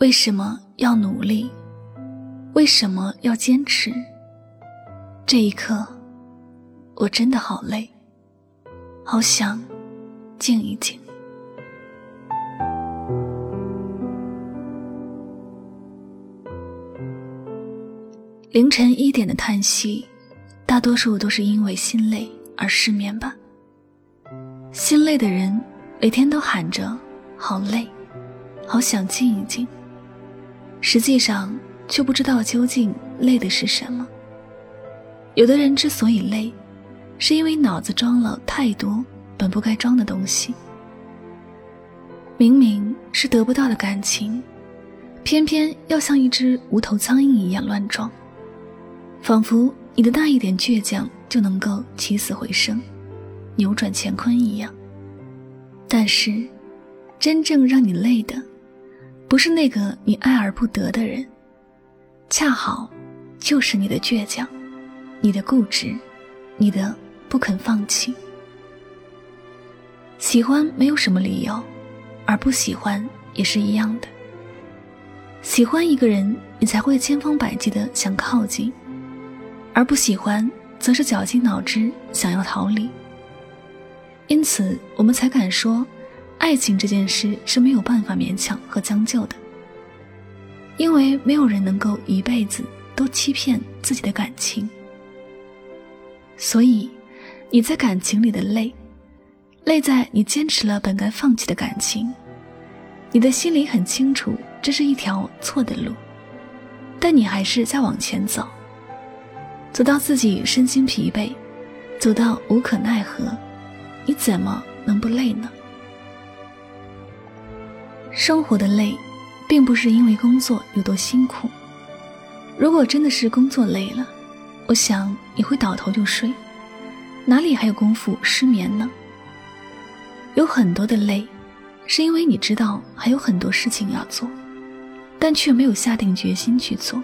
为什么要努力？为什么要坚持？这一刻，我真的好累，好想静一静。凌晨一点的叹息，大多数都是因为心累而失眠吧。心累的人每天都喊着“好累，好想静一静”，实际上却不知道究竟累的是什么。有的人之所以累，是因为脑子装了太多本不该装的东西。明明是得不到的感情，偏偏要像一只无头苍蝇一样乱撞。仿佛你的那一点倔强就能够起死回生，扭转乾坤一样。但是，真正让你累的，不是那个你爱而不得的人，恰好就是你的倔强，你的固执，你的不肯放弃。喜欢没有什么理由，而不喜欢也是一样的。喜欢一个人，你才会千方百计的想靠近。而不喜欢，则是绞尽脑汁想要逃离。因此，我们才敢说，爱情这件事是没有办法勉强和将就的。因为没有人能够一辈子都欺骗自己的感情。所以，你在感情里的累，累在你坚持了本该放弃的感情。你的心里很清楚，这是一条错的路，但你还是在往前走。走到自己身心疲惫，走到无可奈何，你怎么能不累呢？生活的累，并不是因为工作有多辛苦。如果真的是工作累了，我想你会倒头就睡，哪里还有功夫失眠呢？有很多的累，是因为你知道还有很多事情要做，但却没有下定决心去做。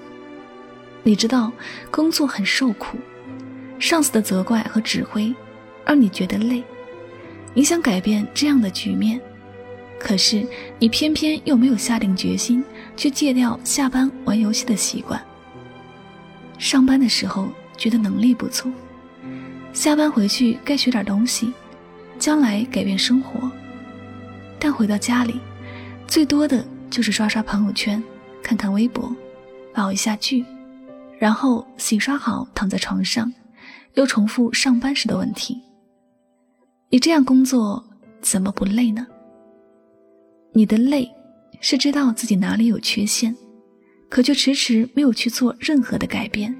你知道工作很受苦，上司的责怪和指挥让你觉得累，你想改变这样的局面，可是你偏偏又没有下定决心去戒掉下班玩游戏的习惯。上班的时候觉得能力不足，下班回去该学点东西，将来改变生活，但回到家里，最多的就是刷刷朋友圈，看看微博，熬一下剧。然后洗刷好，躺在床上，又重复上班时的问题。你这样工作怎么不累呢？你的累，是知道自己哪里有缺陷，可却迟迟没有去做任何的改变。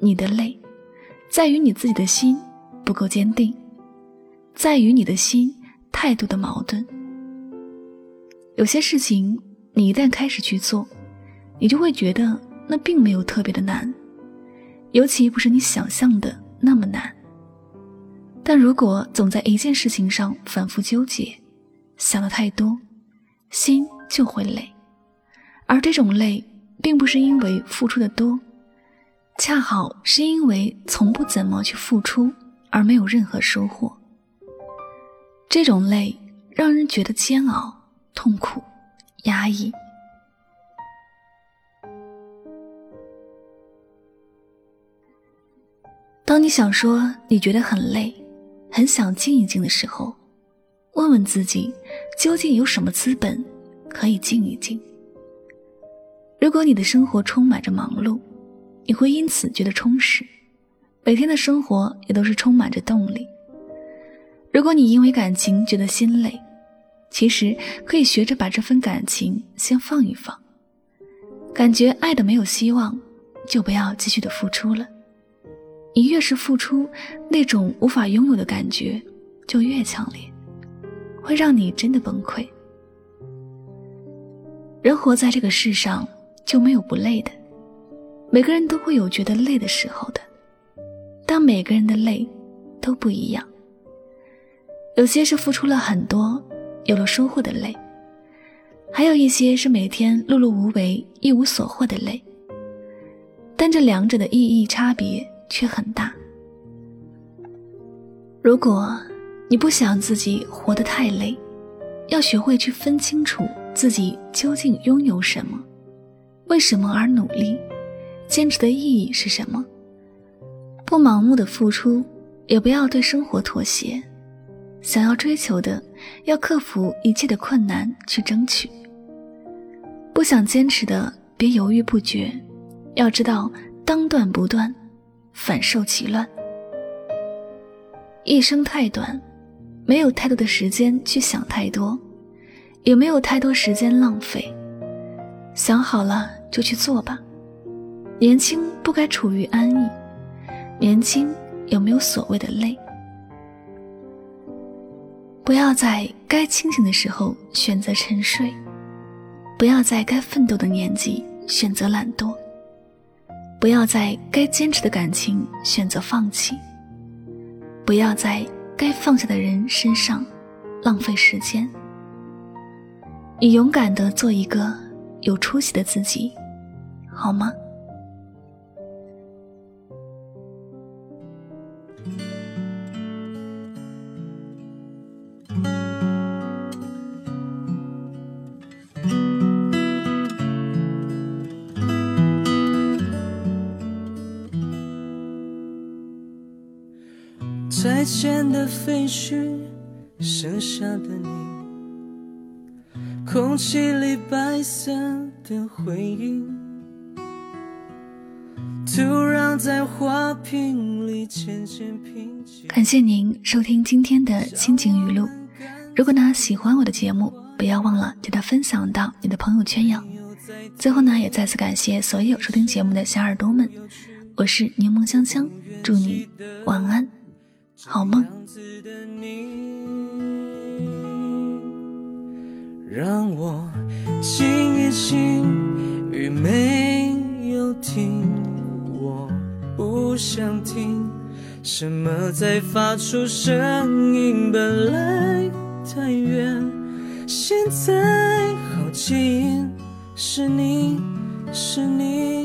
你的累，在于你自己的心不够坚定，在于你的心态度的矛盾。有些事情，你一旦开始去做，你就会觉得。那并没有特别的难，尤其不是你想象的那么难。但如果总在一件事情上反复纠结，想的太多，心就会累。而这种累，并不是因为付出的多，恰好是因为从不怎么去付出而没有任何收获。这种累让人觉得煎熬、痛苦、压抑。当你想说你觉得很累，很想静一静的时候，问问自己，究竟有什么资本可以静一静？如果你的生活充满着忙碌，你会因此觉得充实，每天的生活也都是充满着动力。如果你因为感情觉得心累，其实可以学着把这份感情先放一放，感觉爱的没有希望，就不要继续的付出了。你越是付出，那种无法拥有的感觉就越强烈，会让你真的崩溃。人活在这个世上就没有不累的，每个人都会有觉得累的时候的，但每个人的累都不一样。有些是付出了很多，有了收获的累，还有一些是每天碌碌无为、一无所获的累。但这两者的意义差别。却很大。如果你不想自己活得太累，要学会去分清楚自己究竟拥有什么，为什么而努力，坚持的意义是什么。不盲目的付出，也不要对生活妥协。想要追求的，要克服一切的困难去争取。不想坚持的，别犹豫不决。要知道，当断不断，反受其乱。一生太短，没有太多的时间去想太多，也没有太多时间浪费。想好了就去做吧。年轻不该处于安逸，年轻有没有所谓的累？不要在该清醒的时候选择沉睡，不要在该奋斗的年纪选择懒惰，不要在该坚持的感情选择放弃，不要在该放下的人身上浪费时间。你勇敢的做一个有出息的自己，好吗？再见的废墟，剩下的你，空气里白色的回音，土壤在花瓶里渐渐平静。感谢您收听今天的心情语录。如果呢喜欢我的节目，不要忘了给它分享到你的朋友圈哟。最后呢，也再次感谢所有收听节目的小耳朵们，我是柠檬香香，祝你晚安。好梦。让我静一静，雨没有停，我不想听什么在发出声音，本来太远，现在好近，是你是你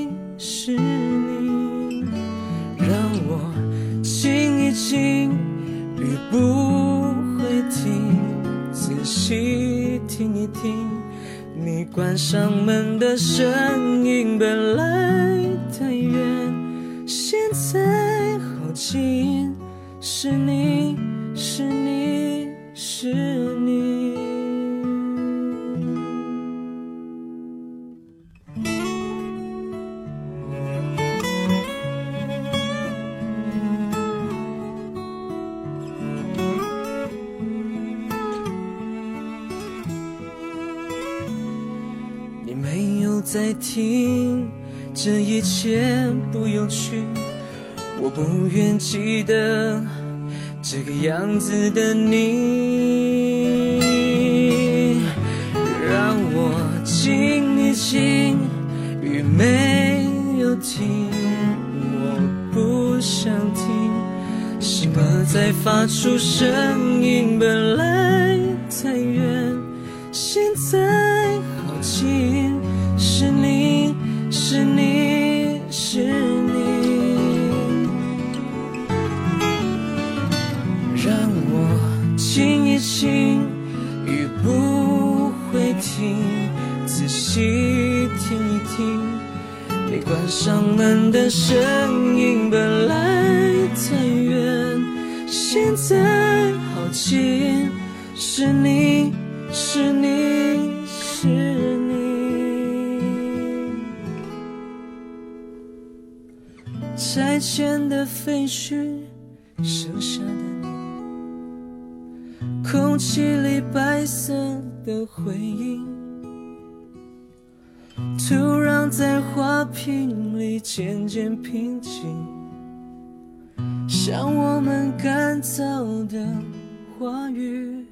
听，你关上门的声音。本来太远，现在好近，是你是在听，这一切不有趣，我不愿记得这个样子的你。让我静一静，雨没有停，我不想听什么在发出声音，本来太远，现在好近。再见的废墟，剩下的你，空气里白色的回音，土壤在花瓶里渐渐平静，像我们干燥的话语。